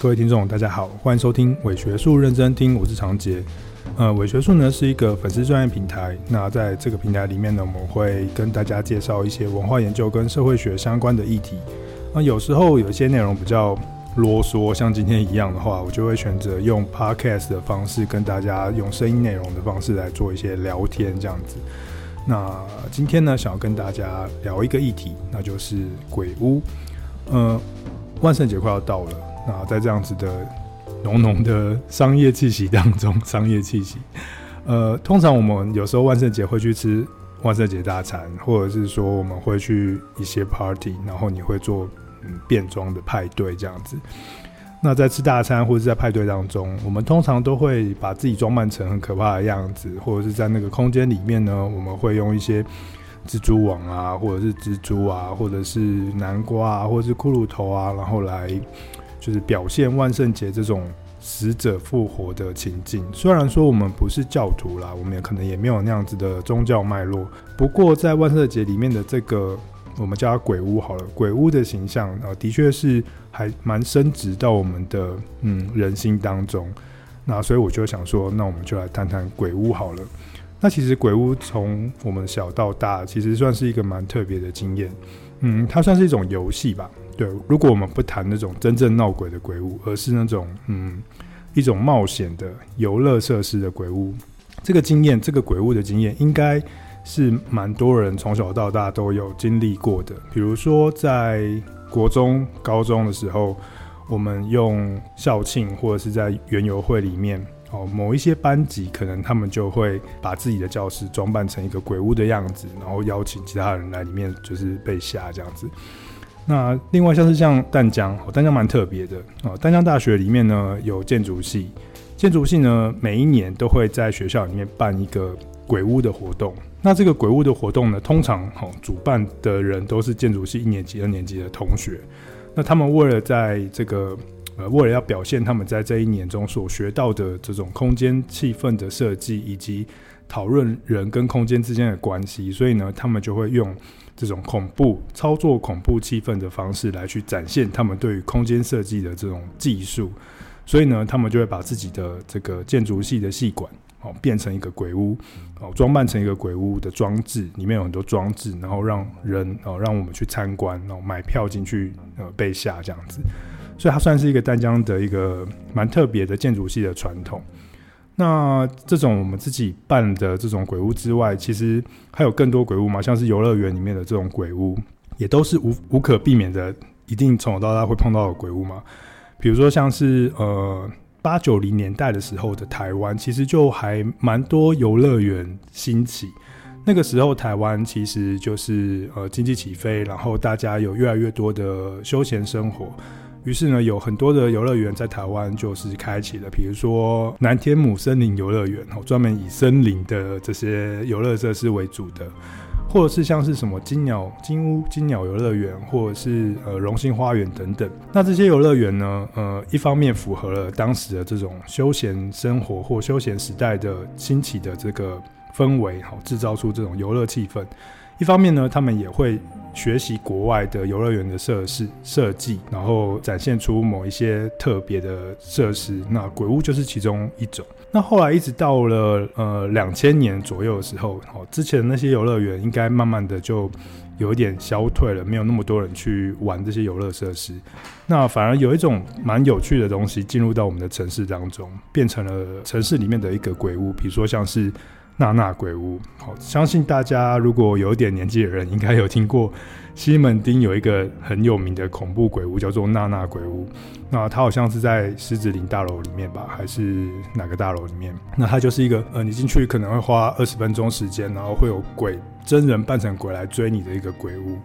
各位听众，大家好，欢迎收听伪学术认真听，我是长杰。呃，伪学术呢是一个粉丝专业平台。那在这个平台里面呢，我们会跟大家介绍一些文化研究跟社会学相关的议题。那有时候有一些内容比较啰嗦，像今天一样的话，我就会选择用 podcast 的方式跟大家用声音内容的方式来做一些聊天，这样子。那今天呢，想要跟大家聊一个议题，那就是鬼屋。呃，万圣节快要到了。那在这样子的浓浓的商业气息当中，商业气息，呃，通常我们有时候万圣节会去吃万圣节大餐，或者是说我们会去一些 party，然后你会做嗯变装的派对这样子。那在吃大餐或者是在派对当中，我们通常都会把自己装扮成很可怕的样子，或者是在那个空间里面呢，我们会用一些蜘蛛网啊，或者是蜘蛛啊，或者是南瓜啊，或者是骷髅头啊，然后来。就是表现万圣节这种死者复活的情境。虽然说我们不是教徒啦，我们也可能也没有那样子的宗教脉络。不过在万圣节里面的这个，我们叫它鬼屋好了，鬼屋的形象啊，的确是还蛮深植到我们的嗯人心当中。那所以我就想说，那我们就来谈谈鬼屋好了。那其实鬼屋从我们小到大，其实算是一个蛮特别的经验。嗯，它算是一种游戏吧。对，如果我们不谈那种真正闹鬼的鬼屋，而是那种嗯一种冒险的游乐设施的鬼屋，这个经验，这个鬼屋的经验，应该是蛮多人从小到大都有经历过的。比如说，在国中、高中的时候，我们用校庆或者是在园游会里面，哦，某一些班级可能他们就会把自己的教室装扮成一个鬼屋的样子，然后邀请其他人来里面，就是被吓这样子。那另外像是像淡江，哦淡江蛮特别的哦。淡江大学里面呢有建筑系，建筑系呢每一年都会在学校里面办一个鬼屋的活动。那这个鬼屋的活动呢，通常哦主办的人都是建筑系一年级、二年级的同学。那他们为了在这个呃，为了要表现他们在这一年中所学到的这种空间气氛的设计，以及讨论人跟空间之间的关系，所以呢，他们就会用。这种恐怖操作、恐怖气氛的方式来去展现他们对于空间设计的这种技术，所以呢，他们就会把自己的这个建筑系的系馆哦变成一个鬼屋哦，装扮成一个鬼屋的装置，里面有很多装置，然后让人哦让我们去参观，然后买票进去呃被吓这样子，所以它算是一个丹江的一个蛮特别的建筑系的传统。那这种我们自己办的这种鬼屋之外，其实还有更多鬼屋嘛，像是游乐园里面的这种鬼屋，也都是无无可避免的，一定从小到大会碰到的鬼屋嘛。比如说像是呃八九零年代的时候的台湾，其实就还蛮多游乐园兴起。那个时候台湾其实就是呃经济起飞，然后大家有越来越多的休闲生活。于是呢，有很多的游乐园在台湾就是开启了，比如说南天母森林游乐园，哦，专门以森林的这些游乐设施为主的，或者是像是什么金鸟金屋、金鸟游乐园，或者是呃荣兴花园等等。那这些游乐园呢，呃，一方面符合了当时的这种休闲生活或休闲时代的兴起的这个氛围，好，制造出这种游乐气氛。一方面呢，他们也会。学习国外的游乐园的设施设计，然后展现出某一些特别的设施。那鬼屋就是其中一种。那后来一直到了呃两千年左右的时候，哦，之前那些游乐园应该慢慢的就有一点消退了，没有那么多人去玩这些游乐设施。那反而有一种蛮有趣的东西进入到我们的城市当中，变成了城市里面的一个鬼屋，比如说像是。娜娜鬼屋，好，相信大家如果有点年纪的人，应该有听过西门町有一个很有名的恐怖鬼屋，叫做娜娜鬼屋。那它好像是在狮子林大楼里面吧，还是哪个大楼里面？那它就是一个呃，你进去可能会花二十分钟时间，然后会有鬼真人扮成鬼来追你的一个鬼屋。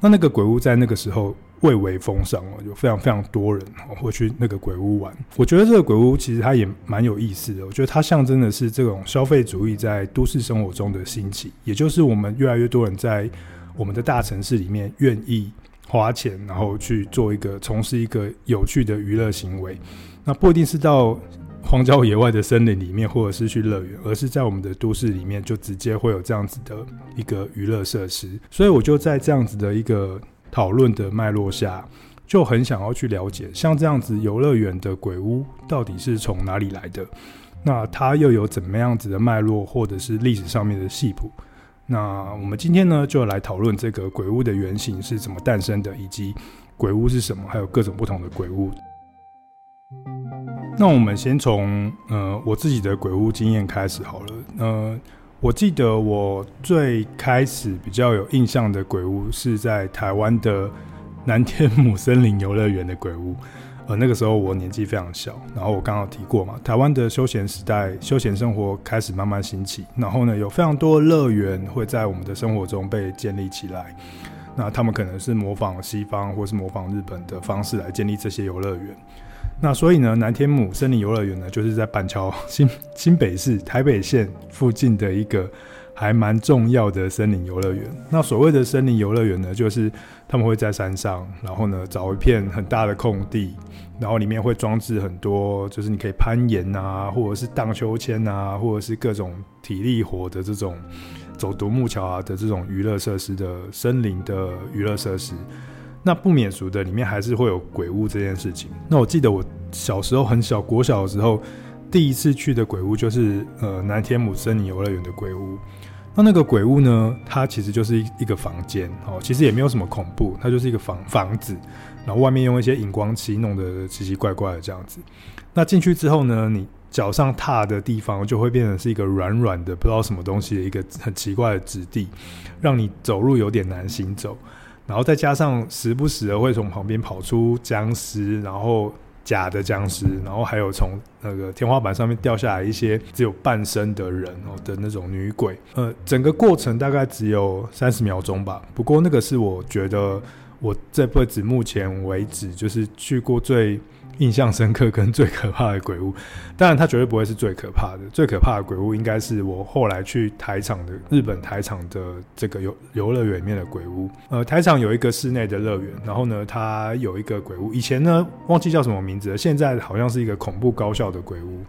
那那个鬼屋在那个时候。蔚为风尚哦，有非常非常多人会去那个鬼屋玩。我觉得这个鬼屋其实它也蛮有意思的。我觉得它象征的是这种消费主义在都市生活中的兴起，也就是我们越来越多人在我们的大城市里面愿意花钱，然后去做一个从事一个有趣的娱乐行为。那不一定是到荒郊野外的森林里面，或者是去乐园，而是在我们的都市里面就直接会有这样子的一个娱乐设施。所以我就在这样子的一个。讨论的脉络下，就很想要去了解，像这样子游乐园的鬼屋到底是从哪里来的？那它又有怎么样子的脉络，或者是历史上面的系谱？那我们今天呢，就来讨论这个鬼屋的原型是怎么诞生的，以及鬼屋是什么，还有各种不同的鬼屋。那我们先从呃我自己的鬼屋经验开始好了。呃，我记得我最开始比较有印象的鬼屋是在台湾的南天母森林游乐园的鬼屋。呃，那个时候我年纪非常小，然后我刚刚提过嘛，台湾的休闲时代、休闲生活开始慢慢兴起，然后呢，有非常多乐园会在我们的生活中被建立起来。那他们可能是模仿西方或是模仿日本的方式来建立这些游乐园。那所以呢，南天母森林游乐园呢，就是在板桥新新北市台北县附近的一个还蛮重要的森林游乐园。那所谓的森林游乐园呢，就是他们会在山上，然后呢找一片很大的空地，然后里面会装置很多，就是你可以攀岩啊，或者是荡秋千啊，或者是各种体力活的这种走独木桥啊的这种娱乐设施的森林的娱乐设施。那不免俗的，里面还是会有鬼屋这件事情。那我记得我小时候很小，国小的时候，第一次去的鬼屋就是呃南天母森林游乐园的鬼屋。那那个鬼屋呢，它其实就是一一个房间哦，其实也没有什么恐怖，它就是一个房房子，然后外面用一些荧光漆弄得奇奇怪怪的这样子。那进去之后呢，你脚上踏的地方就会变成是一个软软的，不知道什么东西的一个很奇怪的质地，让你走路有点难行走。然后再加上时不时的会从旁边跑出僵尸，然后假的僵尸，然后还有从那个天花板上面掉下来一些只有半身的人哦的那种女鬼，呃，整个过程大概只有三十秒钟吧。不过那个是我觉得我这辈子目前为止就是去过最。印象深刻跟最可怕的鬼屋，当然它绝对不会是最可怕的。最可怕的鬼屋应该是我后来去台场的日本台场的这个游游乐园里面的鬼屋。呃，台场有一个室内的乐园，然后呢，它有一个鬼屋。以前呢，忘记叫什么名字了，现在好像是一个恐怖高校的鬼屋。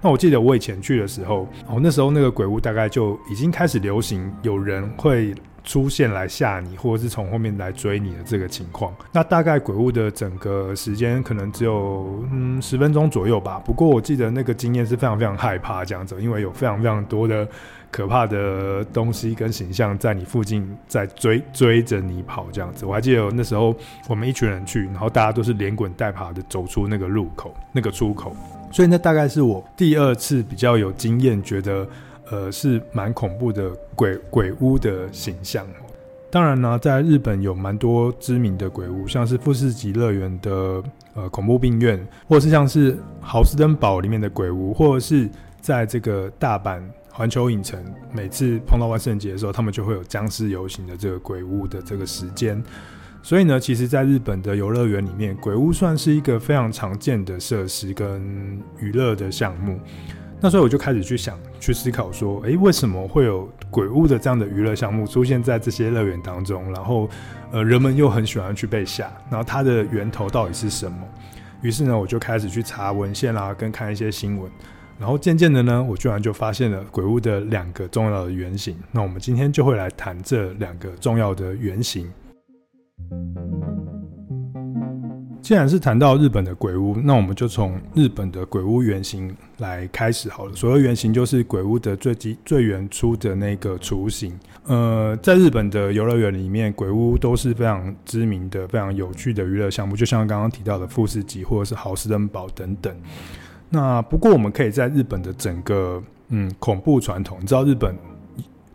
那我记得我以前去的时候，哦，那时候那个鬼屋大概就已经开始流行，有人会。出现来吓你，或者是从后面来追你的这个情况，那大概鬼屋的整个时间可能只有嗯十分钟左右吧。不过我记得那个经验是非常非常害怕这样子，因为有非常非常多的可怕的东西跟形象在你附近在追追着你跑这样子。我还记得那时候我们一群人去，然后大家都是连滚带爬的走出那个入口那个出口，所以那大概是我第二次比较有经验，觉得。呃，是蛮恐怖的鬼鬼屋的形象。当然呢，在日本有蛮多知名的鬼屋，像是富士急乐园的呃恐怖病院，或者是像是豪斯登堡里面的鬼屋，或者是在这个大阪环球影城，每次碰到万圣节的时候，他们就会有僵尸游行的这个鬼屋的这个时间。所以呢，其实在日本的游乐园里面，鬼屋算是一个非常常见的设施跟娱乐的项目。那所以我就开始去想、去思考，说，诶，为什么会有鬼屋的这样的娱乐项目出现在这些乐园当中？然后，呃，人们又很喜欢去被吓，然后它的源头到底是什么？于是呢，我就开始去查文献啦，跟看一些新闻，然后渐渐的呢，我居然就发现了鬼屋的两个重要的原型。那我们今天就会来谈这两个重要的原型。既然是谈到日本的鬼屋，那我们就从日本的鬼屋原型来开始好了。所谓原型，就是鬼屋的最基最原初的那个雏形。呃，在日本的游乐园里面，鬼屋都是非常知名的、非常有趣的娱乐项目，就像刚刚提到的富士急或者是豪斯登堡等等。那不过，我们可以在日本的整个嗯恐怖传统，你知道日本。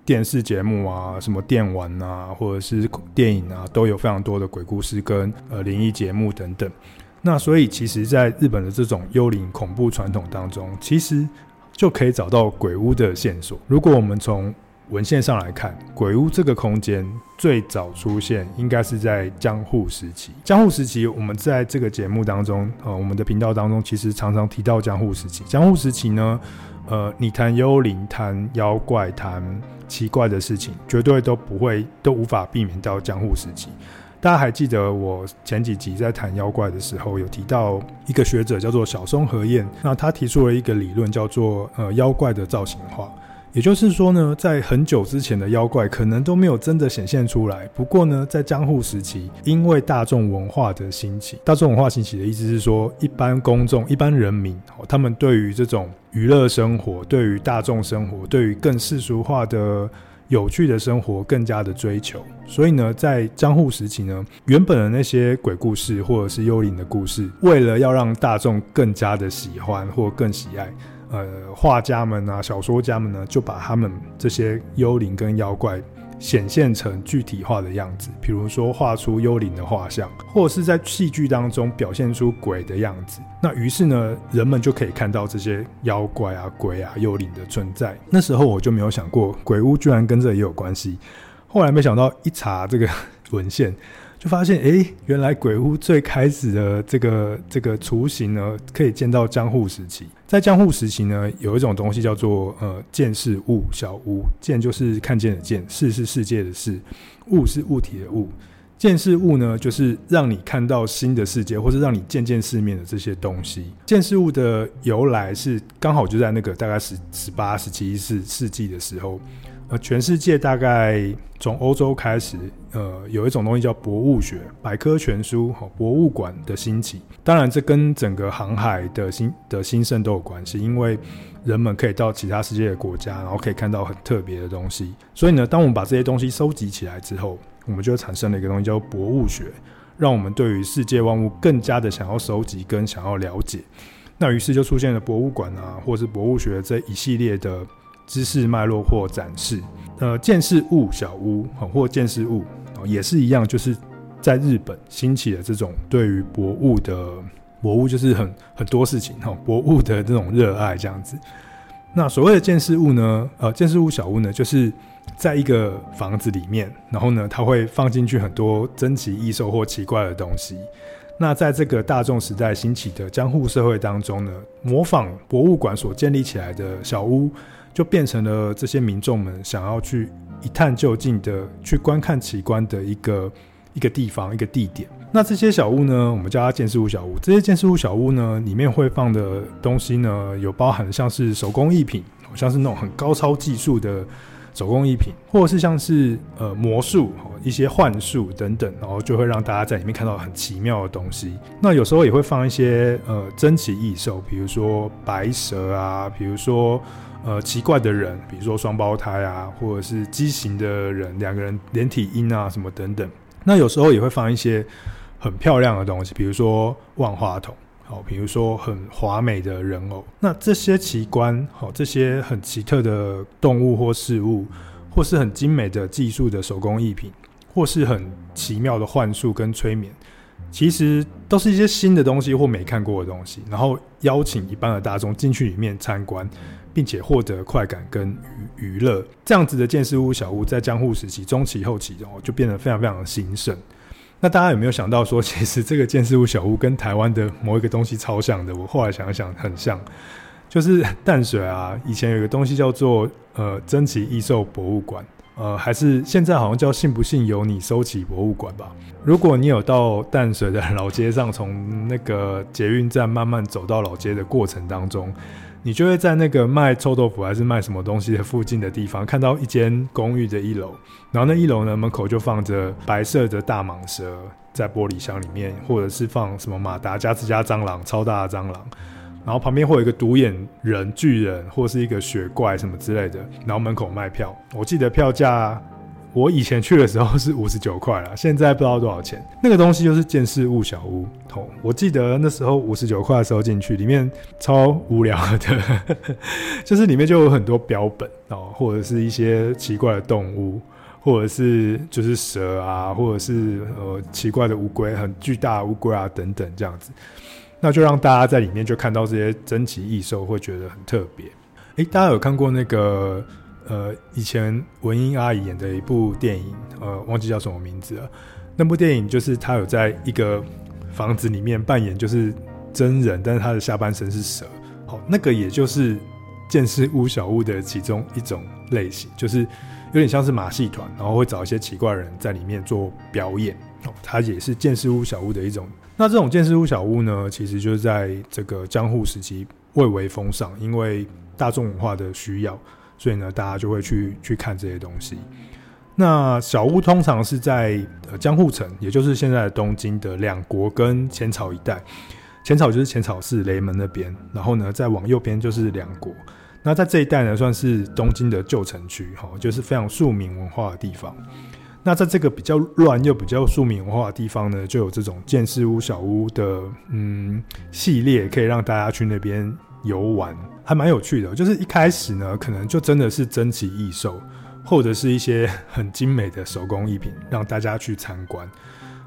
电视节目啊，什么电玩啊，或者是电影啊，都有非常多的鬼故事跟呃灵异节目等等。那所以，其实在日本的这种幽灵恐怖传统当中，其实就可以找到鬼屋的线索。如果我们从文献上来看，鬼屋这个空间最早出现应该是在江户时期。江户时期，我们在这个节目当中，呃，我们的频道当中其实常常提到江户时期。江户时期呢，呃，你谈幽灵、谈妖怪、谈奇怪的事情，绝对都不会，都无法避免到江户时期。大家还记得我前几集在谈妖怪的时候，有提到一个学者叫做小松和彦，那他提出了一个理论，叫做呃妖怪的造型化。也就是说呢，在很久之前的妖怪可能都没有真的显现出来。不过呢，在江户时期，因为大众文化的兴起，大众文化兴起的意思是说，一般公众、一般人民，他们对于这种娱乐生活、对于大众生活、对于更世俗化的有趣的生活更加的追求。所以呢，在江户时期呢，原本的那些鬼故事或者是幽灵的故事，为了要让大众更加的喜欢或更喜爱。呃，画家们啊，小说家们呢，就把他们这些幽灵跟妖怪显现成具体化的样子，比如说画出幽灵的画像，或者是在戏剧当中表现出鬼的样子。那于是呢，人们就可以看到这些妖怪啊、鬼啊、幽灵的存在。那时候我就没有想过，鬼屋居然跟这也有关系。后来没想到一查这个 文献。就发现，哎，原来鬼屋最开始的这个这个雏形呢，可以见到江户时期。在江户时期呢，有一种东西叫做呃见识物小屋。见就是看见的见，识是世界的识，物是物体的物。见识物呢，就是让你看到新的世界，或是让你见见世面的这些东西。见识物的由来是刚好就在那个大概十十八、十七世世纪的时候。呃，全世界大概从欧洲开始，呃，有一种东西叫博物学、百科全书、哈博物馆的兴起。当然，这跟整个航海的兴的兴盛都有关系，因为人们可以到其他世界的国家，然后可以看到很特别的东西。所以呢，当我们把这些东西收集起来之后，我们就产生了一个东西叫博物学，让我们对于世界万物更加的想要收集跟想要了解。那于是就出现了博物馆啊，或是博物学这一系列的。知识脉络或展示，呃，见识物小屋或见识物也是一样，就是在日本兴起的这种对于博物的博物，就是很很多事情哈，博物的这种热爱这样子。那所谓的见识物呢，呃，见识物小屋呢，就是在一个房子里面，然后呢，它会放进去很多珍奇异兽或奇怪的东西。那在这个大众时代兴起的江户社会当中呢，模仿博物馆所建立起来的小屋。就变成了这些民众们想要去一探究竟的去观看奇观的一个一个地方一个地点。那这些小屋呢，我们叫它见识物小屋。这些见识物小屋呢，里面会放的东西呢，有包含像是手工艺品，像是那种很高超技术的手工艺品，或者是像是呃魔术、一些幻术等等，然后就会让大家在里面看到很奇妙的东西。那有时候也会放一些呃珍奇异兽，比如说白蛇啊，比如说。呃，奇怪的人，比如说双胞胎啊，或者是畸形的人，两个人连体婴啊，什么等等。那有时候也会放一些很漂亮的东西，比如说万花筒，好，比如说很华美的人偶。那这些奇观，好，这些很奇特的动物或事物，或是很精美的技术的手工艺品，或是很奇妙的幻术跟催眠。其实都是一些新的东西或没看过的东西，然后邀请一般的大众进去里面参观，并且获得快感跟娱娱乐。这样子的见识物小屋在江户时期中期后期哦，就变得非常非常的兴盛。那大家有没有想到说，其实这个见识物小屋跟台湾的某一个东西超像的？我后来想想，很像，就是淡水啊，以前有一个东西叫做呃珍奇异兽博物馆。呃，还是现在好像叫信不信由你收起博物馆吧。如果你有到淡水的老街上，从那个捷运站慢慢走到老街的过程当中，你就会在那个卖臭豆腐还是卖什么东西的附近的地方，看到一间公寓的一楼，然后那一楼呢，门口就放着白色的大蟒蛇在玻璃箱里面，或者是放什么马达加斯加蟑螂，超大的蟑螂。然后旁边会有一个独眼人、巨人，或是一个雪怪什么之类的。然后门口卖票，我记得票价，我以前去的时候是五十九块啦，现在不知道多少钱。那个东西就是见识物小屋。哦，我记得那时候五十九块的时候进去，里面超无聊的，就是里面就有很多标本哦，或者是一些奇怪的动物，或者是就是蛇啊，或者是呃奇怪的乌龟，很巨大的乌龟啊等等这样子。那就让大家在里面就看到这些珍奇异兽，会觉得很特别。哎，大家有看过那个呃，以前文英阿姨演的一部电影，呃，忘记叫什么名字了。那部电影就是她有在一个房子里面扮演就是真人，但是她的下半身是蛇。好，那个也就是见识屋小屋的其中一种类型，就是有点像是马戏团，然后会找一些奇怪人在里面做表演。哦，它也是见识屋小屋的一种。那这种见识屋小屋呢，其实就是在这个江户时期蔚为风尚，因为大众文化的需要，所以呢，大家就会去去看这些东西。那小屋通常是在呃江户城，也就是现在的东京的两国跟浅草一带。浅草就是浅草寺雷门那边，然后呢，再往右边就是两国。那在这一带呢，算是东京的旧城区，哈，就是非常庶民文化的地方。那在这个比较乱又比较庶民文化的地方呢，就有这种见识屋小屋的嗯系列，可以让大家去那边游玩，还蛮有趣的。就是一开始呢，可能就真的是珍奇异兽，或者是一些很精美的手工艺品，让大家去参观。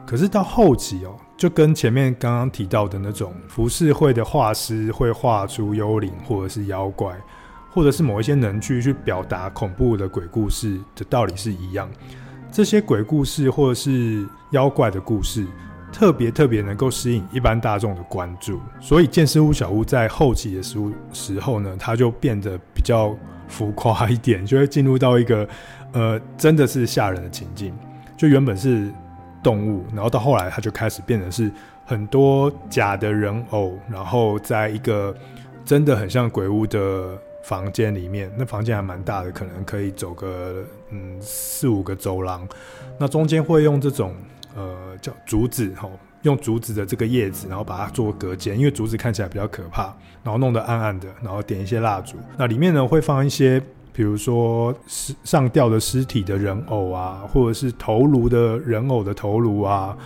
可是到后期哦，就跟前面刚刚提到的那种浮世绘的画师会画出幽灵或者是妖怪，或者是某一些能剧去表达恐怖的鬼故事的道理是一样。这些鬼故事或者是妖怪的故事，特别特别能够吸引一般大众的关注，所以见识屋小屋在后期的时时候呢，它就变得比较浮夸一点，就会进入到一个呃真的是吓人的情境。就原本是动物，然后到后来它就开始变成是很多假的人偶，然后在一个真的很像鬼屋的。房间里面，那房间还蛮大的，可能可以走个嗯四五个走廊。那中间会用这种呃叫竹子吼，用竹子的这个叶子，然后把它做隔间，因为竹子看起来比较可怕，然后弄得暗暗的，然后点一些蜡烛。那里面呢会放一些，比如说上吊的尸体的人偶啊，或者是头颅的人偶的头颅啊。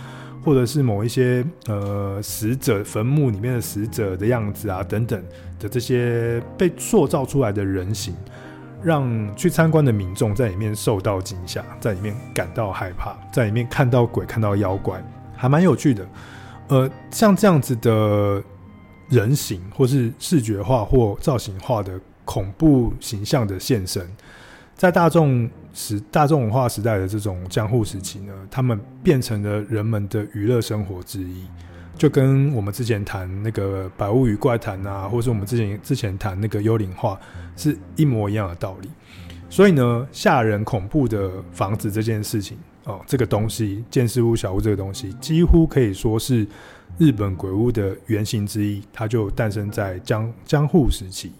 或者是某一些呃死者坟墓里面的死者的样子啊等等的这些被塑造出来的人形，让去参观的民众在里面受到惊吓，在里面感到害怕，在里面看到鬼、看到妖怪，还蛮有趣的。呃，像这样子的人形，或是视觉化或造型化的恐怖形象的现身。在大众时大众文化时代的这种江户时期呢，他们变成了人们的娱乐生活之一，就跟我们之前谈那个《百物语怪谈》啊，或者是我们之前之前谈那个幽灵画，是一模一样的道理。所以呢，吓人恐怖的房子这件事情哦，这个东西见识屋小屋这个东西，几乎可以说是日本鬼屋的原型之一，它就诞生在江江户时期。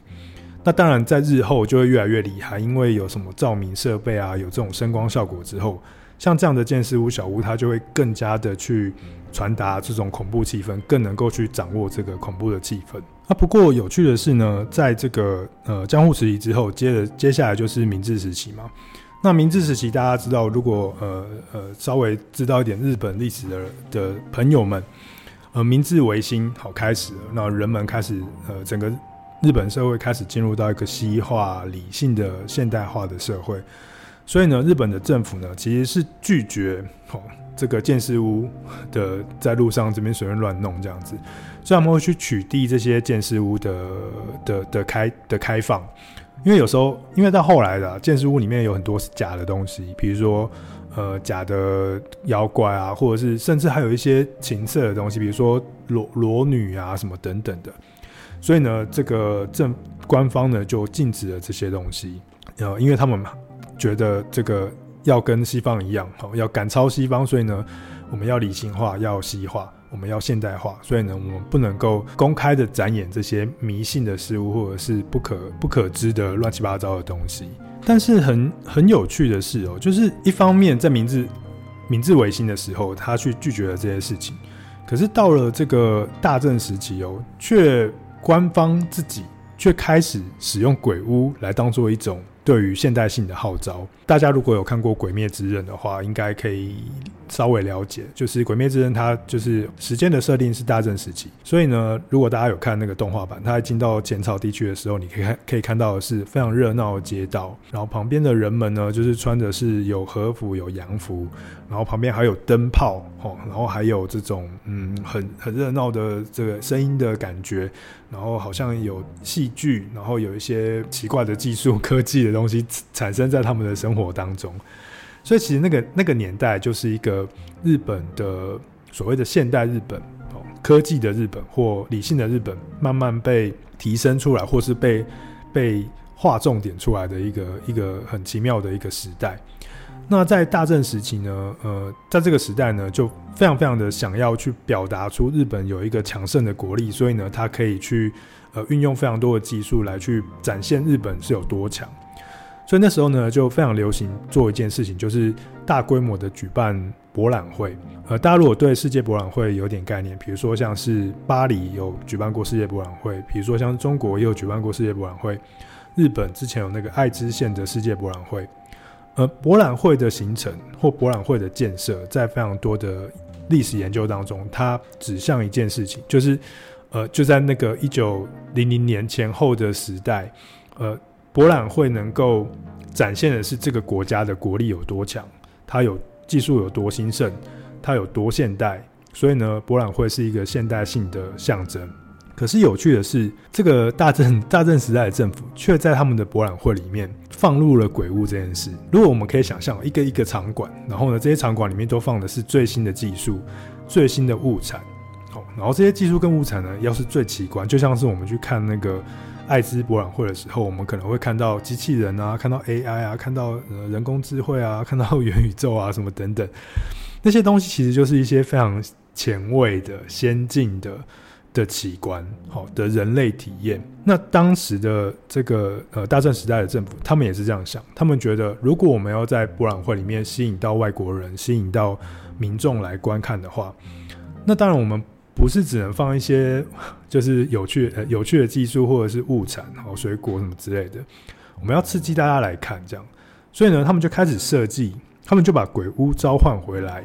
那当然，在日后就会越来越厉害，因为有什么照明设备啊，有这种声光效果之后，像这样的见识屋小屋，它就会更加的去传达这种恐怖气氛，更能够去掌握这个恐怖的气氛。啊，不过有趣的是呢，在这个呃江户时期之后，接着接下来就是明治时期嘛。那明治时期大家知道，如果呃呃稍微知道一点日本历史的的朋友们，呃明治维新好开始，那人们开始呃整个。日本社会开始进入到一个西化、理性的现代化的社会，所以呢，日本的政府呢其实是拒绝哦这个见识屋的在路上这边随便乱弄这样子，所以他们会去取缔这些见识屋的的的开的开放，因为有时候因为到后来的见识屋里面有很多是假的东西，比如说呃假的妖怪啊，或者是甚至还有一些情色的东西，比如说裸裸女啊什么等等的。所以呢，这个政官方呢就禁止了这些东西，呃，因为他们觉得这个要跟西方一样，好，要赶超西方，所以呢，我们要理性化，要西化，我们要现代化，所以呢，我们不能够公开的展演这些迷信的事物，或者是不可不可知的乱七八糟的东西。但是很很有趣的是哦，就是一方面在明治明治维新的时候，他去拒绝了这些事情，可是到了这个大正时期哦，却官方自己却开始使用鬼屋来当做一种对于现代性的号召。大家如果有看过《鬼灭之刃》的话，应该可以稍微了解，就是《鬼灭之刃》它就是时间的设定是大正时期，所以呢，如果大家有看那个动画版，它进到浅草地区的时候，你可以看可以看到是非常热闹的街道，然后旁边的人们呢，就是穿的是有和服有洋服，然后旁边还有灯泡哦，然后还有这种嗯很很热闹的这个声音的感觉，然后好像有戏剧，然后有一些奇怪的技术科技的东西产生在他们的生活当中。所以其实那个那个年代就是一个日本的所谓的现代日本哦，科技的日本或理性的日本慢慢被提升出来，或是被被划重点出来的一个一个很奇妙的一个时代。那在大正时期呢，呃，在这个时代呢，就非常非常的想要去表达出日本有一个强盛的国力，所以呢，它可以去呃运用非常多的技术来去展现日本是有多强。所以那时候呢，就非常流行做一件事情，就是大规模的举办博览会。呃，大家如果对世界博览会有点概念，比如说像是巴黎有举办过世界博览会，比如说像中国也有举办过世界博览会，日本之前有那个爱知县的世界博览会。呃，博览会的形成或博览会的建设，在非常多的历史研究当中，它指向一件事情，就是呃，就在那个一九零零年前后的时代，呃。博览会能够展现的是这个国家的国力有多强，它有技术有多兴盛，它有多现代。所以呢，博览会是一个现代性的象征。可是有趣的是，这个大正 大正时代的政府却在他们的博览会里面放入了鬼屋这件事。如果我们可以想象，一个一个场馆，然后呢，这些场馆里面都放的是最新的技术、最新的物产。好，然后这些技术跟物产呢，要是最奇观，就像是我们去看那个。爱知博览会的时候，我们可能会看到机器人啊，看到 AI 啊，看到呃人工智慧啊，看到元宇宙啊什么等等，那些东西其实就是一些非常前卫的、先进的的奇观，好的人类体验。那当时的这个呃大战时代的政府，他们也是这样想，他们觉得如果我们要在博览会里面吸引到外国人、吸引到民众来观看的话，那当然我们。不是只能放一些 就是有趣呃有趣的技术或者是物产，然后水果什么之类的，我们要刺激大家来看这样，所以呢，他们就开始设计，他们就把鬼屋召唤回来，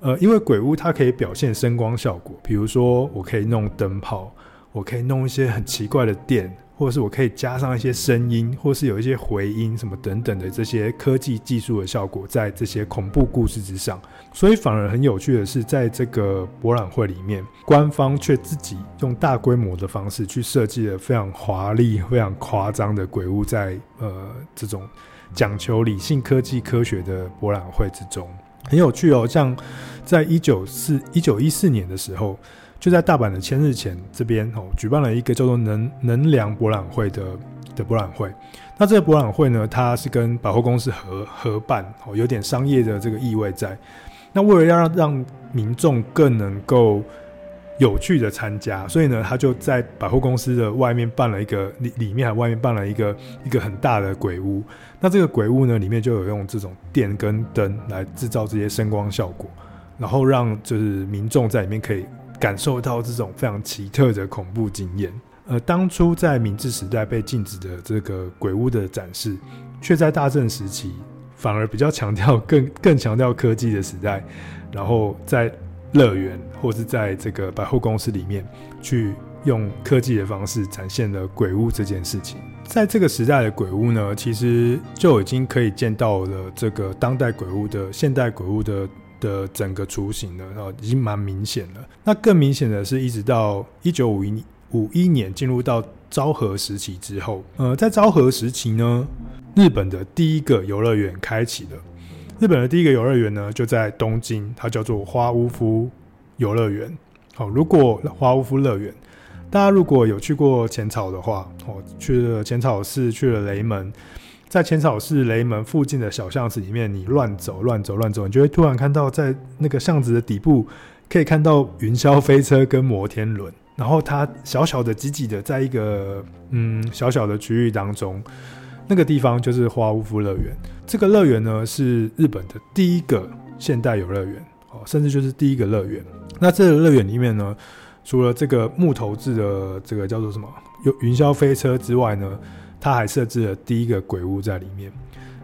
呃，因为鬼屋它可以表现声光效果，比如说我可以弄灯泡，我可以弄一些很奇怪的电。或者是我可以加上一些声音，或是有一些回音什么等等的这些科技技术的效果，在这些恐怖故事之上。所以反而很有趣的是，在这个博览会里面，官方却自己用大规模的方式去设计了非常华丽、非常夸张的鬼屋在，在呃这种讲求理性科技科学的博览会之中，很有趣哦。像在一九四一九一四年的时候。就在大阪的千日前这边哦，举办了一个叫做能能量博览会的的博览会。那这个博览会呢，它是跟百货公司合合办哦，有点商业的这个意味在。那为了要让让民众更能够有趣的参加，所以呢，他就在百货公司的外面办了一个里里面还外面办了一个一个很大的鬼屋。那这个鬼屋呢，里面就有用这种电跟灯来制造这些声光效果，然后让就是民众在里面可以。感受到这种非常奇特的恐怖经验。呃，当初在明治时代被禁止的这个鬼屋的展示，却在大正时期反而比较强调更 更强调科技的时代，然后在乐园或是在这个百货公司里面去用科技的方式展现了鬼屋这件事情。在这个时代的鬼屋呢，其实就已经可以见到了这个当代鬼屋的现代鬼屋的。的整个雏形呢，已经蛮明显了。那更明显的是，一直到一九五一五一年进入到昭和时期之后，呃，在昭和时期呢，日本的第一个游乐园开启了。日本的第一个游乐园呢，就在东京，它叫做花屋敷游乐园。好，如果花屋敷乐园，大家如果有去过浅草的话，哦，去了浅草寺，去了雷门。在浅草寺雷门附近的小巷子里面，你乱走乱走乱走，你就会突然看到在那个巷子的底部，可以看到云霄飞车跟摩天轮。然后它小小的、挤挤的，在一个嗯小小的区域当中，那个地方就是花屋敷乐园。这个乐园呢，是日本的第一个现代游乐园哦，甚至就是第一个乐园。那这个乐园里面呢，除了这个木头制的这个叫做什么有云霄飞车之外呢，他还设置了第一个鬼屋在里面，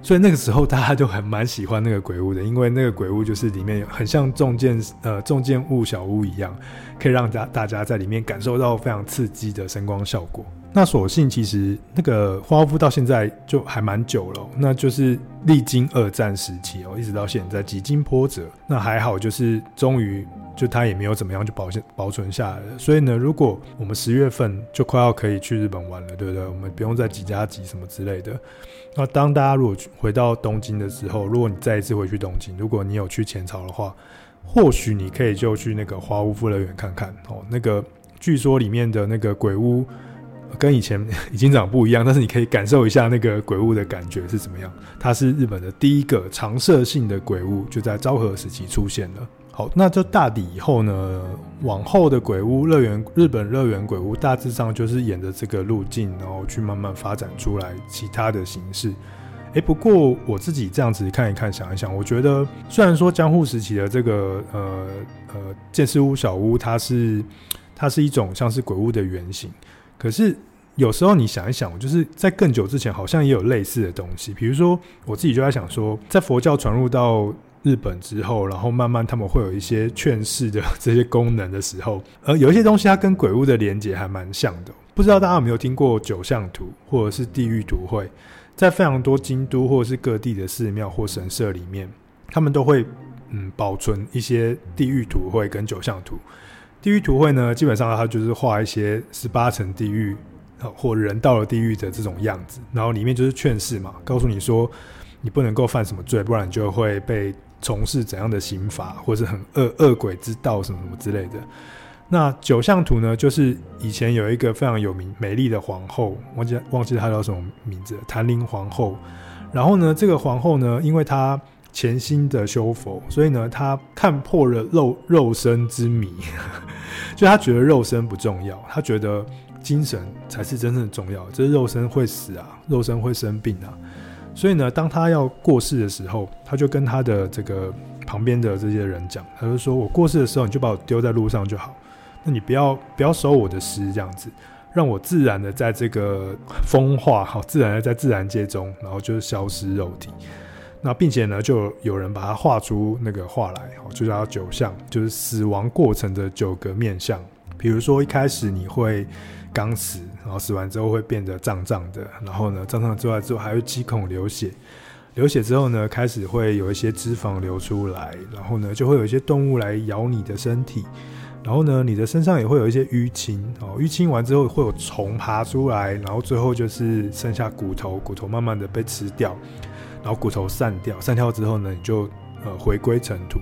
所以那个时候大家就很蛮喜欢那个鬼屋的，因为那个鬼屋就是里面很像重建呃重建物小屋一样，可以让大大家在里面感受到非常刺激的声光效果。那所幸其实那个花屋到现在就还蛮久了，那就是历经二战时期哦，一直到现在几经波折，那还好就是终于。就它也没有怎么样，就保现保存下来了。所以呢，如果我们十月份就快要可以去日本玩了，对不对？我们不用再几加几什么之类的。那当大家如果回到东京的时候，如果你再一次回去东京，如果你有去浅草的话，或许你可以就去那个花屋敷乐园看看哦。那个据说里面的那个鬼屋跟以前已经长不一样，但是你可以感受一下那个鬼屋的感觉是怎么样。它是日本的第一个常设性的鬼屋，就在昭和时期出现了。好，那就大抵以后呢，往后的鬼屋乐园，日本乐园鬼屋大致上就是沿着这个路径，然后去慢慢发展出来其他的形式。诶，不过我自己这样子看一看，想一想，我觉得虽然说江户时期的这个呃呃见识屋小屋，它是它是一种像是鬼屋的原型，可是有时候你想一想，就是在更久之前，好像也有类似的东西。比如说，我自己就在想说，在佛教传入到日本之后，然后慢慢他们会有一些劝世的这些功能的时候，而，有一些东西它跟鬼屋的连接还蛮像的。不知道大家有没有听过九相图或者是地狱图会？在非常多京都或者是各地的寺庙或神社里面，他们都会嗯保存一些地狱图绘跟九相图。地狱图绘呢，基本上它就是画一些十八层地狱或人到了地狱的这种样子，然后里面就是劝世嘛，告诉你说你不能够犯什么罪，不然你就会被从事怎样的刑罚，或是很恶恶鬼之道什么什么之类的。那九相图呢，就是以前有一个非常有名、美丽的皇后，忘记忘记她叫什么名字，谭林皇后。然后呢，这个皇后呢，因为她潜心的修佛，所以呢，她看破了肉肉身之谜，就她觉得肉身不重要，她觉得精神才是真正重要。这是肉身会死啊，肉身会生病啊。所以呢，当他要过世的时候，他就跟他的这个旁边的这些人讲，他就说：“我过世的时候，你就把我丢在路上就好。”那你不要不要收我的尸，这样子，让我自然的在这个风化，好自然的在自然界中，然后就消失肉体。那并且呢，就有人把它画出那个画来，好，就叫九相，就是死亡过程的九个面相。比如说一开始你会刚死，后死完之后会变得胀胀的，然后呢胀胀之外之后还会七孔流血，流血之后呢开始会有一些脂肪流出来，然后呢就会有一些动物来咬你的身体。然后呢，你的身上也会有一些淤青哦，淤青完之后会有虫爬出来，然后最后就是剩下骨头，骨头慢慢的被吃掉，然后骨头散掉，散掉之后呢，你就呃回归尘土，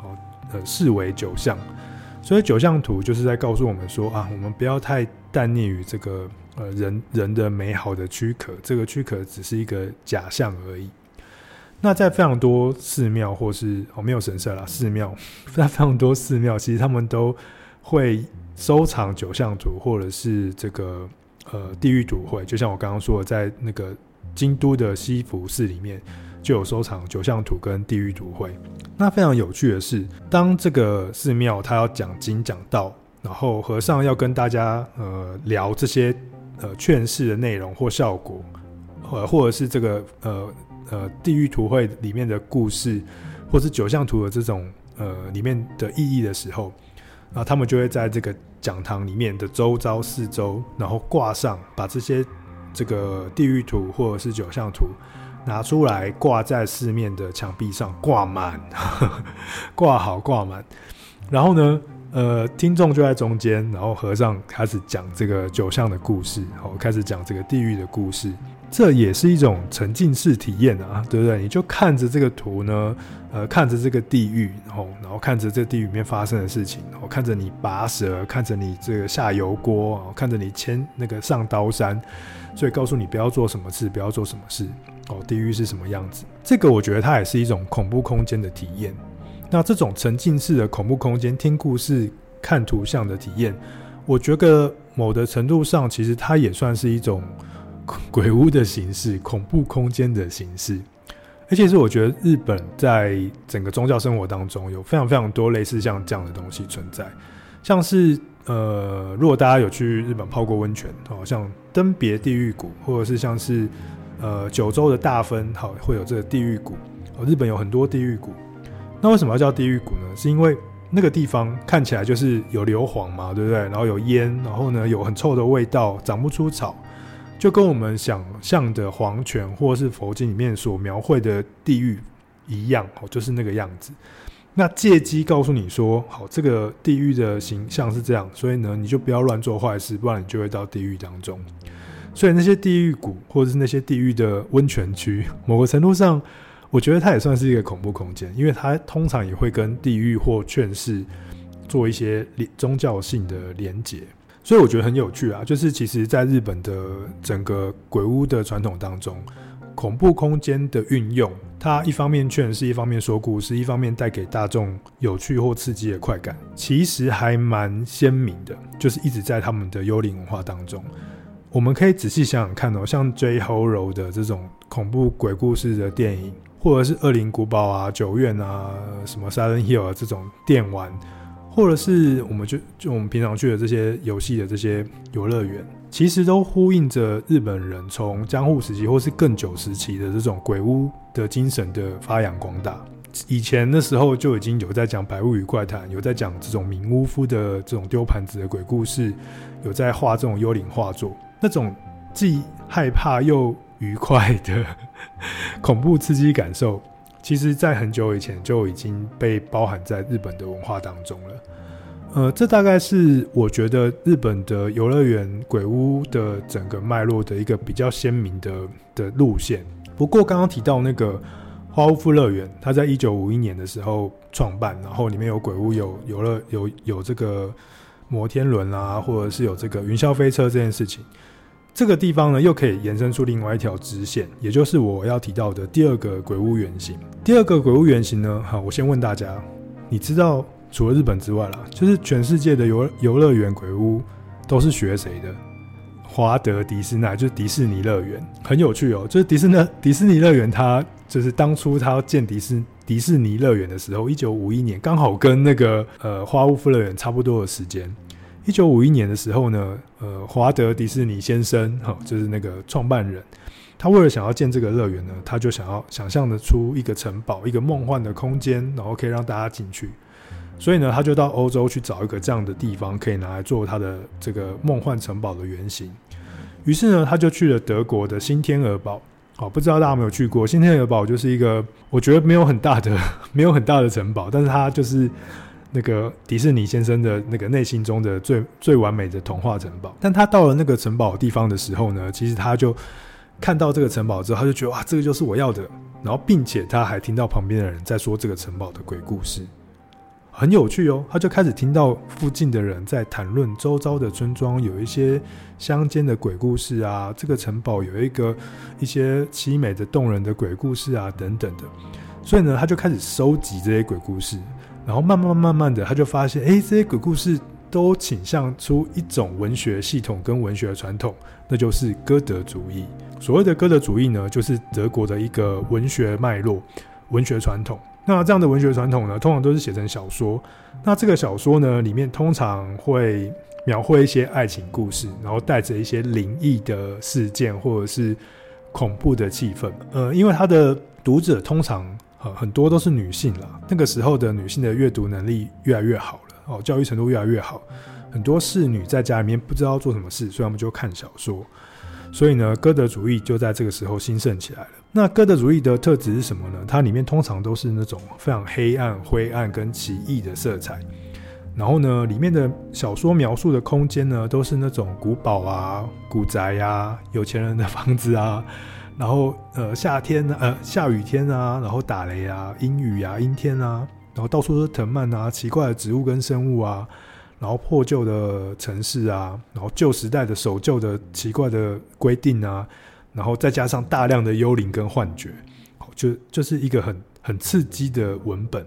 哦，呃视为九相，所以九相图就是在告诉我们说啊，我们不要太耽溺于这个呃人人的美好的躯壳，这个躯壳只是一个假象而已。那在非常多寺庙，或是哦没有神社啦，寺庙 在非常多寺庙，其实他们都会收藏九相图，或者是这个呃地狱图会。就像我刚刚说的，在那个京都的西福寺里面就有收藏九相图跟地狱图会。那非常有趣的是，当这个寺庙他要讲经讲道，然后和尚要跟大家呃聊这些呃劝世的内容或效果，呃或者是这个呃。呃，地狱图绘里面的故事，或是九相图的这种呃里面的意义的时候，啊他们就会在这个讲堂里面的周遭四周，然后挂上，把这些这个地狱图或者是九相图拿出来挂在四面的墙壁上，挂满，挂好挂满，然后呢，呃，听众就在中间，然后和尚开始讲这个九相的故事，然后开始讲这个地狱的故事。这也是一种沉浸式体验啊，对不对？你就看着这个图呢，呃，看着这个地狱，然后，然后看着这地狱里面发生的事情，然后看着你拔舌，看着你这个下油锅，看着你牵那个上刀山，所以告诉你不要做什么事，不要做什么事。哦，地狱是什么样子？这个我觉得它也是一种恐怖空间的体验。那这种沉浸式的恐怖空间，听故事、看图像的体验，我觉得某的程度上，其实它也算是一种。鬼屋的形式，恐怖空间的形式，而且是我觉得日本在整个宗教生活当中有非常非常多类似像这样的东西存在，像是呃，如果大家有去日本泡过温泉，好像登别地狱谷，或者是像是呃九州的大分，好会有这个地狱谷，哦，日本有很多地狱谷，那为什么要叫地狱谷呢？是因为那个地方看起来就是有硫磺嘛，对不对？然后有烟，然后呢有很臭的味道，长不出草。就跟我们想象的黄泉，或是佛经里面所描绘的地狱一样，哦，就是那个样子。那借机告诉你说，好，这个地狱的形象是这样，所以呢，你就不要乱做坏事，不然你就会到地狱当中。所以那些地狱谷，或者是那些地狱的温泉区，某个程度上，我觉得它也算是一个恐怖空间，因为它通常也会跟地狱或劝世做一些宗教性的连结。所以我觉得很有趣啊，就是其实在日本的整个鬼屋的传统当中，恐怖空间的运用，它一方面劝世，一方面说故事，一方面带给大众有趣或刺激的快感，其实还蛮鲜明的，就是一直在他们的幽灵文化当中。我们可以仔细想想看哦，像 J Horror 的这种恐怖鬼故事的电影，或者是《恶灵古堡》啊、《九院》啊、什么 Silent Hill 啊这种电玩，或者是我们就就我们平常去的这些游戏的这些游乐园，其实都呼应着日本人从江户时期或是更久时期的这种鬼屋的精神的发扬光大。以前的时候就已经有在讲《白物语怪谈》，有在讲这种名巫夫的这种丢盘子的鬼故事，有在画这种幽灵画作，那种既害怕又愉快的 恐怖刺激感受，其实在很久以前就已经被包含在日本的文化当中了。呃，这大概是我觉得日本的游乐园鬼屋的整个脉络的一个比较鲜明的的路线。不过刚刚提到那个。花屋敷乐园，它在一九五一年的时候创办，然后里面有鬼屋、有游乐、有有这个摩天轮啊，或者是有这个云霄飞车这件事情。这个地方呢，又可以延伸出另外一条支线，也就是我要提到的第二个鬼屋原型。第二个鬼屋原型呢，好，我先问大家，你知道除了日本之外啦，就是全世界的游游乐园鬼屋都是学谁的？华德迪士尼就是迪士尼乐园，很有趣哦。就是迪士尼 迪士尼乐园，它就是当初它要建迪士迪士尼乐园的时候，一九五一年刚好跟那个呃花屋敷乐园差不多的时间。一九五一年的时候呢，呃，华德迪士尼先生哈，就是那个创办人，他为了想要建这个乐园呢，他就想要想象的出一个城堡，一个梦幻的空间，然后可以让大家进去。所以呢，他就到欧洲去找一个这样的地方，可以拿来做他的这个梦幻城堡的原型。于是呢，他就去了德国的新天鹅堡。好，不知道大家有没有去过新天鹅堡？就是一个我觉得没有很大的、没有很大的城堡，但是它就是那个迪士尼先生的那个内心中的最最完美的童话城堡。但他到了那个城堡地方的时候呢，其实他就看到这个城堡之后，他就觉得哇，这个就是我要的。然后，并且他还听到旁边的人在说这个城堡的鬼故事。很有趣哦，他就开始听到附近的人在谈论周遭的村庄有一些乡间的鬼故事啊，这个城堡有一个一些凄美的动人的鬼故事啊等等的，所以呢，他就开始收集这些鬼故事，然后慢慢慢慢的，他就发现，哎，这些鬼故事都倾向出一种文学系统跟文学传统，那就是歌德主义。所谓的歌德主义呢，就是德国的一个文学脉络、文学传统。那这样的文学传统呢，通常都是写成小说。那这个小说呢，里面通常会描绘一些爱情故事，然后带着一些灵异的事件或者是恐怖的气氛。呃，因为他的读者通常呃很多都是女性啦，那个时候的女性的阅读能力越来越好了，哦，教育程度越来越好，很多侍女在家里面不知道做什么事，所以他们就看小说。所以呢，歌德主义就在这个时候兴盛起来了。那歌德主义的特质是什么呢？它里面通常都是那种非常黑暗、灰暗跟奇异的色彩。然后呢，里面的小说描述的空间呢，都是那种古堡啊、古宅呀、有钱人的房子啊。然后呃，夏天呃，下雨天啊，然后打雷啊、阴雨啊、阴天啊，然后到处都是藤蔓啊、奇怪的植物跟生物啊。然后破旧的城市啊，然后旧时代的守旧的奇怪的规定啊，然后再加上大量的幽灵跟幻觉，就就是一个很很刺激的文本，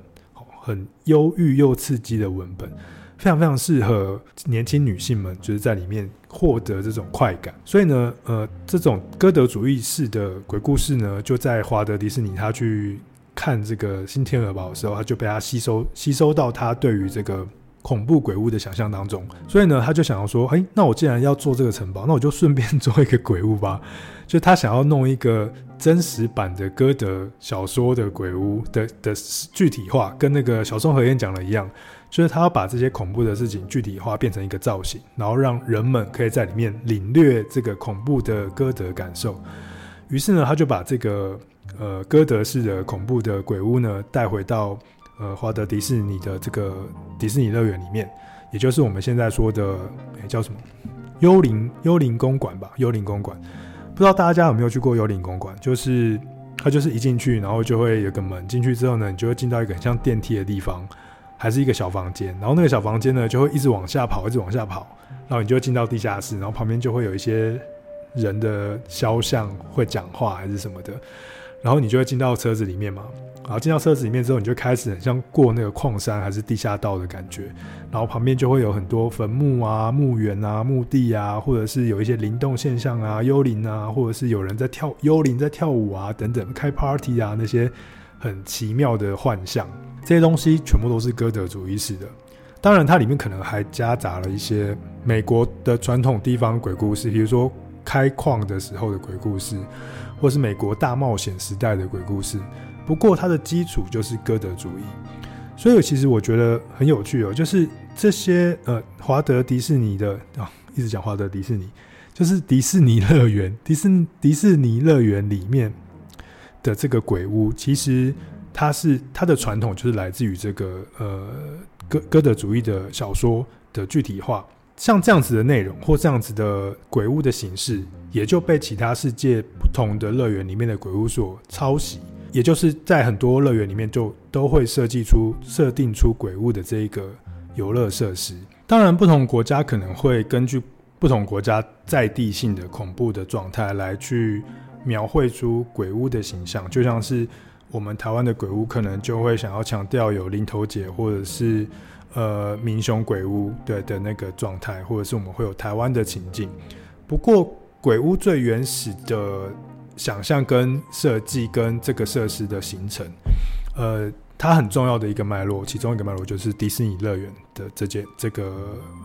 很忧郁又刺激的文本，非常非常适合年轻女性们就是在里面获得这种快感。所以呢，呃，这种歌德主义式的鬼故事呢，就在华德迪士尼他去看这个新天鹅堡的时候，他就被他吸收吸收到他对于这个。恐怖鬼屋的想象当中，所以呢，他就想要说，哎，那我既然要做这个城堡，那我就顺便做一个鬼屋吧。就他想要弄一个真实版的歌德小说的鬼屋的的具体化，跟那个小松和彦讲的一样，就是他要把这些恐怖的事情具体化，变成一个造型，然后让人们可以在里面领略这个恐怖的歌德感受。于是呢，他就把这个呃歌德式的恐怖的鬼屋呢带回到。呃，华德迪士尼的这个迪士尼乐园里面，也就是我们现在说的，欸、叫什么？幽灵幽灵公馆吧？幽灵公馆，不知道大家有没有去过幽灵公馆？就是它就是一进去，然后就会有个门，进去之后呢，你就会进到一个很像电梯的地方，还是一个小房间。然后那个小房间呢，就会一直往下跑，一直往下跑，然后你就会进到地下室，然后旁边就会有一些人的肖像会讲话还是什么的。然后你就会进到车子里面嘛。然后进到车子里面之后，你就开始很像过那个矿山还是地下道的感觉。然后旁边就会有很多坟墓啊、墓园啊、墓地啊，或者是有一些灵动现象啊、幽灵啊，或者是有人在跳幽灵在跳舞啊等等，开 party 啊那些很奇妙的幻象。这些东西全部都是哥德主义式的。当然，它里面可能还夹杂了一些美国的传统地方鬼故事，比如说开矿的时候的鬼故事，或是美国大冒险时代的鬼故事。不过它的基础就是哥德主义，所以其实我觉得很有趣哦，就是这些呃华德迪士尼的啊、一直讲华德迪士尼，就是迪士尼乐园，迪士迪士尼乐园里面的这个鬼屋，其实它是它的传统就是来自于这个呃歌歌德主义的小说的具体化，像这样子的内容或这样子的鬼屋的形式，也就被其他世界不同的乐园里面的鬼屋所抄袭。也就是在很多乐园里面，就都会设计出、设定出鬼屋的这一个游乐设施。当然，不同国家可能会根据不同国家在地性的恐怖的状态来去描绘出鬼屋的形象。就像是我们台湾的鬼屋，可能就会想要强调有林投姐或者是呃民雄鬼屋对的那个状态，或者是我们会有台湾的情境。不过，鬼屋最原始的。想象跟设计跟这个设施的形成，呃，它很重要的一个脉络，其中一个脉络就是迪士尼乐园的这件这个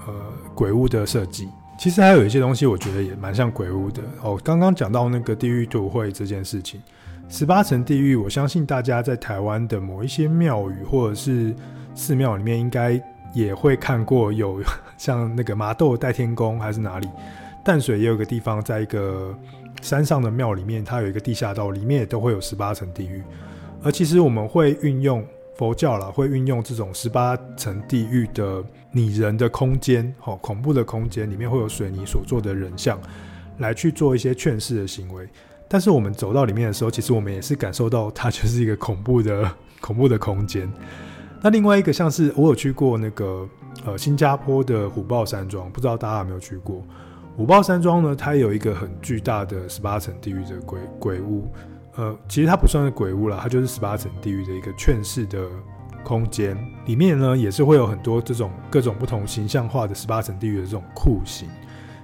呃鬼屋的设计。其实还有一些东西，我觉得也蛮像鬼屋的哦。刚刚讲到那个地狱图绘这件事情，十八层地狱，我相信大家在台湾的某一些庙宇或者是寺庙里面，应该也会看过有 像那个麻豆代天宫还是哪里，淡水也有个地方，在一个。山上的庙里面，它有一个地下道，里面也都会有十八层地狱。而其实我们会运用佛教啦，会运用这种十八层地狱的拟人的空间，好恐怖的空间，里面会有水泥所做的人像，来去做一些劝世的行为。但是我们走到里面的时候，其实我们也是感受到它就是一个恐怖的 恐怖的空间。那另外一个像是我有去过那个呃新加坡的虎豹山庄，不知道大家有没有去过？虎豹山庄呢，它有一个很巨大的十八层地狱的鬼鬼屋，呃，其实它不算是鬼屋啦，它就是十八层地狱的一个劝世的空间，里面呢也是会有很多这种各种不同形象化的十八层地狱的这种酷刑，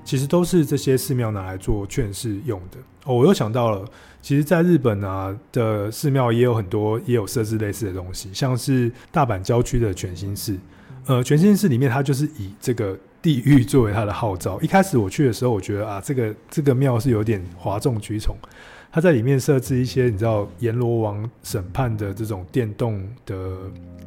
其实都是这些寺庙拿来做劝世用的。哦，我又想到了，其实在日本啊的寺庙也有很多也有设置类似的东西，像是大阪郊区的全新寺，呃，全新寺里面它就是以这个。地狱作为它的号召，一开始我去的时候，我觉得啊，这个这个庙是有点哗众取宠。它在里面设置一些你知道阎罗王审判的这种电动的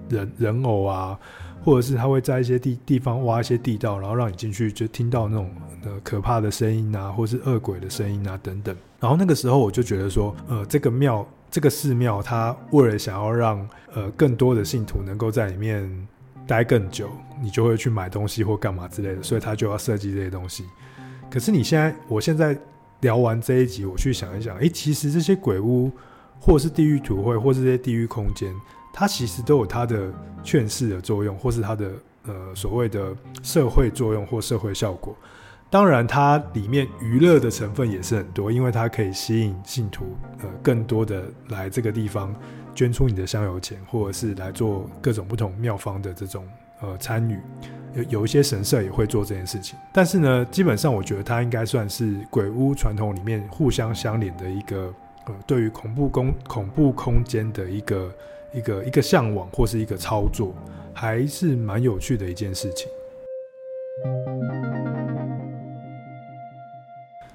人人偶啊，或者是他会在一些地地方挖一些地道，然后让你进去就听到那种呃可怕的声音啊，或是恶鬼的声音啊等等。然后那个时候我就觉得说，呃，这个庙这个寺庙，它为了想要让呃更多的信徒能够在里面。待更久，你就会去买东西或干嘛之类的，所以他就要设计这些东西。可是你现在，我现在聊完这一集，我去想一想，诶、其实这些鬼屋，或是地狱图会，或是这些地狱空间，它其实都有它的劝世的作用，或是它的呃所谓的社会作用或社会效果。当然，它里面娱乐的成分也是很多，因为它可以吸引信徒呃更多的来这个地方。捐出你的香油钱，或者是来做各种不同庙方的这种呃参与，有有一些神社也会做这件事情。但是呢，基本上我觉得它应该算是鬼屋传统里面互相相连的一个呃，对于恐怖空恐怖空间的一个一个一个向往或是一个操作，还是蛮有趣的一件事情。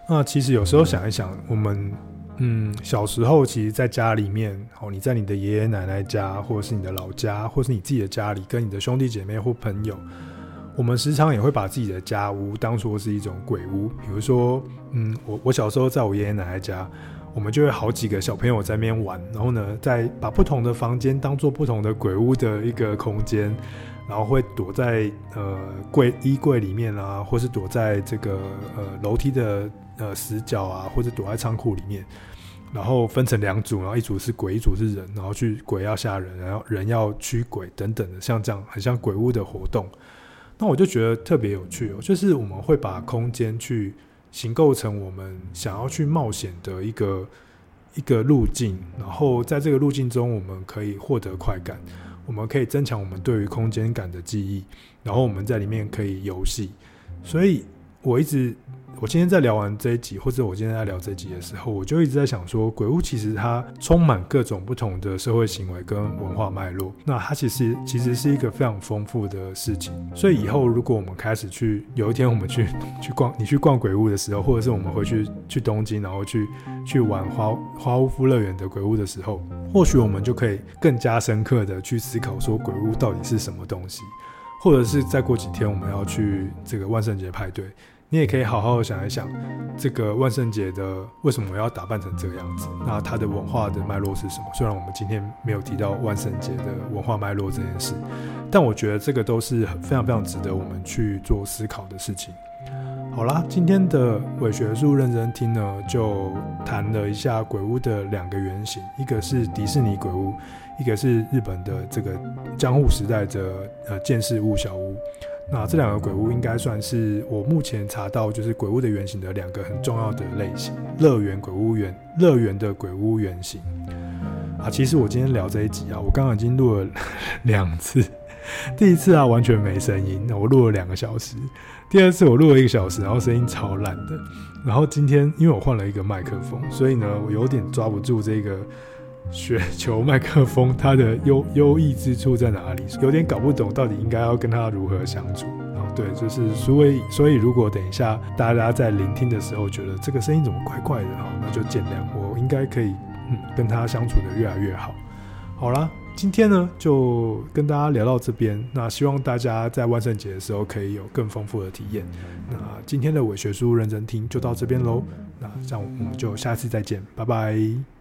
那其实有时候想一想，我们。嗯，小时候其实在家里面，哦，你在你的爷爷奶奶家，或者是你的老家，或是你自己的家里，跟你的兄弟姐妹或朋友，我们时常也会把自己的家屋当作是一种鬼屋。比如说，嗯，我我小时候在我爷爷奶奶家，我们就会好几个小朋友在那边玩，然后呢，再把不同的房间当做不同的鬼屋的一个空间，然后会躲在呃柜衣柜里面啊，或是躲在这个呃楼梯的。呃，死角啊，或者躲在仓库里面，然后分成两组，然后一组是鬼，一组是人，然后去鬼要吓人，然后人要驱鬼等等的，像这样很像鬼屋的活动。那我就觉得特别有趣哦，就是我们会把空间去形构成我们想要去冒险的一个一个路径，然后在这个路径中，我们可以获得快感，我们可以增强我们对于空间感的记忆，然后我们在里面可以游戏。所以我一直。我今天在聊完这一集，或者我今天在聊这一集的时候，我就一直在想说，鬼屋其实它充满各种不同的社会行为跟文化脉络，那它其实其实是一个非常丰富的事情。所以以后如果我们开始去，有一天我们去 去逛，你去逛鬼屋的时候，或者是我们回去去东京，然后去去玩花花屋夫乐园的鬼屋的时候，或许我们就可以更加深刻的去思考说，鬼屋到底是什么东西，或者是再过几天我们要去这个万圣节派对。你也可以好好想一想，这个万圣节的为什么要打扮成这个样子？那它的文化的脉络是什么？虽然我们今天没有提到万圣节的文化脉络这件事，但我觉得这个都是非常非常值得我们去做思考的事情。好啦，今天的伪学术认真听呢，就谈了一下鬼屋的两个原型，一个是迪士尼鬼屋，一个是日本的这个江户时代的呃建世屋小屋。那这两个鬼屋应该算是我目前查到就是鬼屋的原型的两个很重要的类型，乐园鬼屋原乐园的鬼屋原型啊。其实我今天聊这一集啊，我刚刚已经录了两次，第一次啊完全没声音，我录了两个小时；第二次我录了一个小时，然后声音超烂的。然后今天因为我换了一个麦克风，所以呢我有点抓不住这个。雪球麦克风它的优优异之处在哪里？有点搞不懂，到底应该要跟它如何相处。然后对，就是所以所以如果等一下大家在聆听的时候觉得这个声音怎么怪怪的哈，那就见谅，我应该可以嗯跟它相处得越来越好。好啦，今天呢就跟大家聊到这边，那希望大家在万圣节的时候可以有更丰富的体验。那今天的伪学术认真听就到这边喽，那这样我们就下次再见，拜拜。